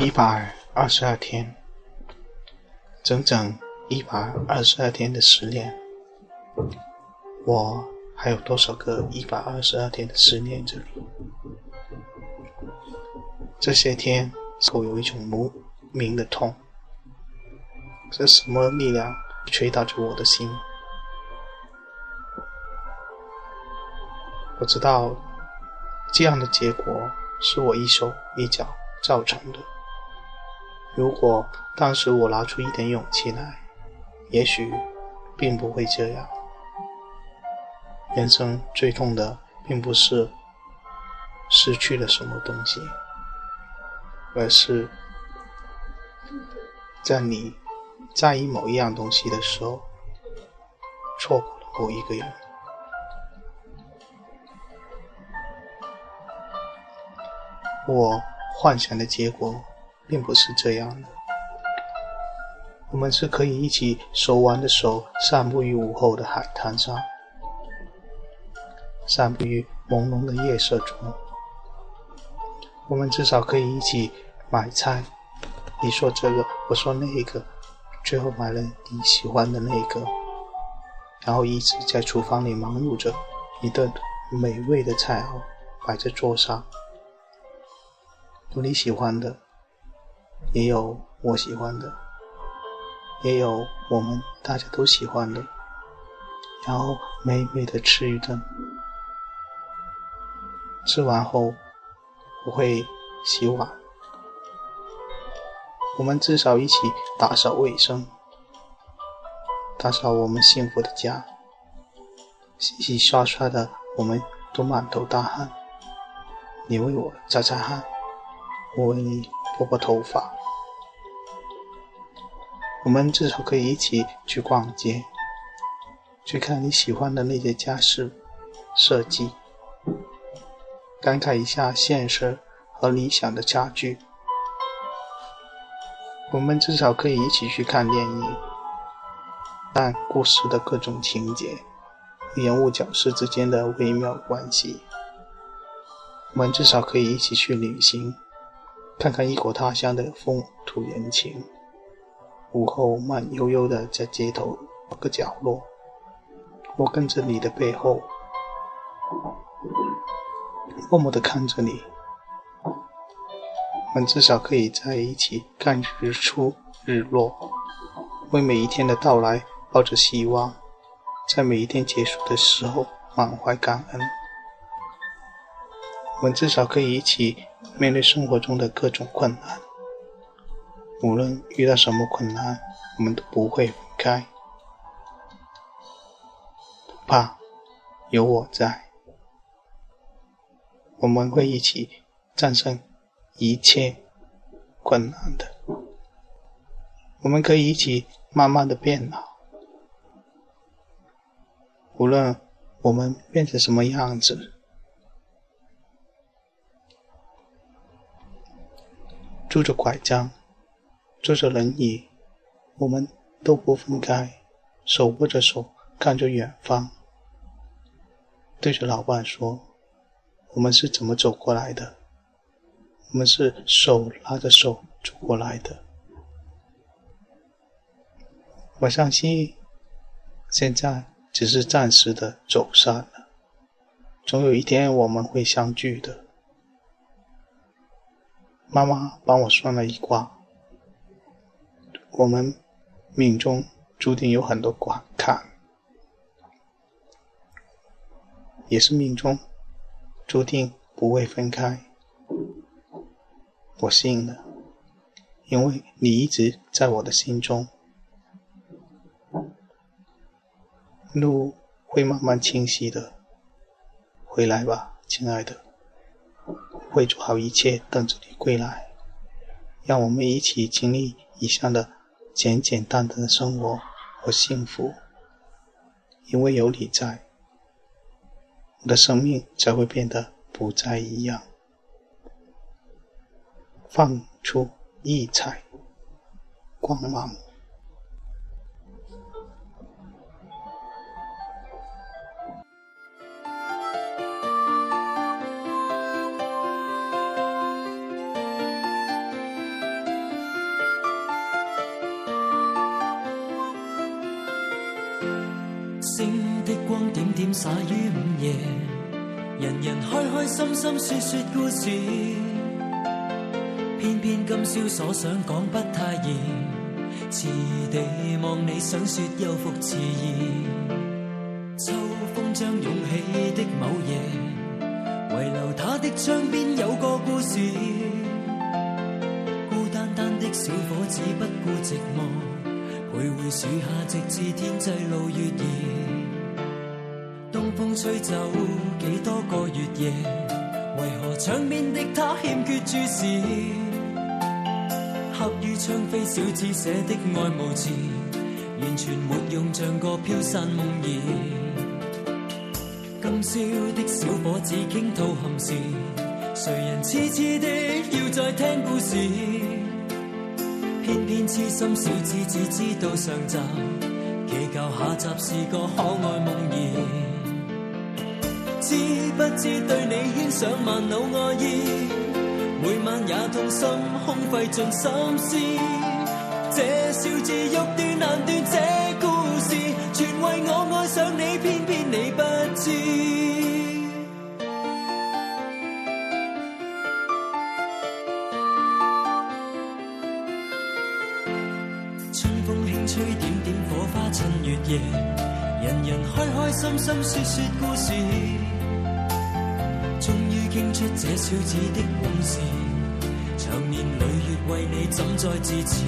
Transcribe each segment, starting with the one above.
一百二十二天，整整一百二十二天的思念，我还有多少个一百二十二天的思念着？这些天，我有一种莫名的痛，是什么力量捶打着我的心？我知道，这样的结果是我一手一脚造成的。如果当时我拿出一点勇气来，也许并不会这样。人生最痛的，并不是失去了什么东西，而是，在你在意某一样东西的时候，错过了某一个人。我幻想的结果。并不是这样的。我们是可以一起手挽着手，散步于午后的海滩上，散步于朦胧的夜色中。我们至少可以一起买菜，你说这个，我说那个，最后买了你喜欢的那个，然后一直在厨房里忙碌着，一顿美味的菜肴摆在桌上，有你喜欢的。也有我喜欢的，也有我们大家都喜欢的，然后美美的吃一顿。吃完后，我会洗碗。我们至少一起打扫卫生，打扫我们幸福的家。洗洗刷刷的，我们都满头大汗。你为我擦擦汗，我为你。拨拨头发，我们至少可以一起去逛街，去看你喜欢的那些家饰设计，感慨一下现实和理想的差距。我们至少可以一起去看电影，但故事的各种情节、人物角色之间的微妙关系。我们至少可以一起去旅行。看看异国他乡的风土人情。午后慢悠悠的在街头某个角落，我跟着你的背后，默默的看着你。我们至少可以在一起看日出日落，为每一天的到来抱着希望，在每一天结束的时候满怀感恩。我们至少可以一起面对生活中的各种困难，无论遇到什么困难，我们都不会开，不怕，有我在，我们会一起战胜一切困难的。我们可以一起慢慢的变老，无论我们变成什么样子。拄着拐杖，坐着轮椅，我们都不分开，手握着手，看着远方，对着老伴说：“我们是怎么走过来的？我们是手拉着手走过来的。我相信，现在只是暂时的走散了，总有一天我们会相聚的。”妈妈帮我算了一卦，我们命中注定有很多关卡，也是命中注定不会分开。我信了，因为你一直在我的心中，路会慢慢清晰的。回来吧，亲爱的。会做好一切，等着你归来。让我们一起经历以上的简简单单的生活和幸福，因为有你在，我的生命才会变得不再一样，放出异彩光芒。洒于午夜，人人开开心心说说故事，偏偏今宵所想讲不太易，迟地望你想说又复迟疑。秋风将涌起的某夜，遗留他的窗边有个故事，孤单单的小伙子不顾寂寞，徘徊树下直至天际露月儿。吹走几多个月夜，为何窗边的他欠缺注视？合如窗扉小子写的爱慕词，完全没用，像个飘散梦儿。今宵的小伙子倾吐憾事，谁人痴痴的要再听故事？偏偏痴心小子只知道上集，祈求下集是个可爱梦儿。知不知对你牵上万缕爱意？每晚也痛心空费尽心思。这笑字欲断难断，这故事全为我爱上你，偏偏你不知。春风轻吹，点点火花衬月夜，人人开开心心说说故事。倾出这小子的往事，长年累月为你怎再自持？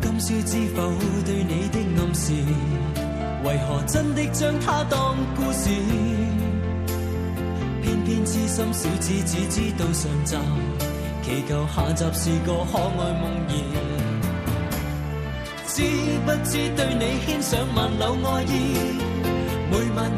今宵知否？对你的暗示，为何真的将它当故事？偏偏痴心小子只知道上集，祈求下集是个可爱梦儿。知不知对你牵上万缕爱意？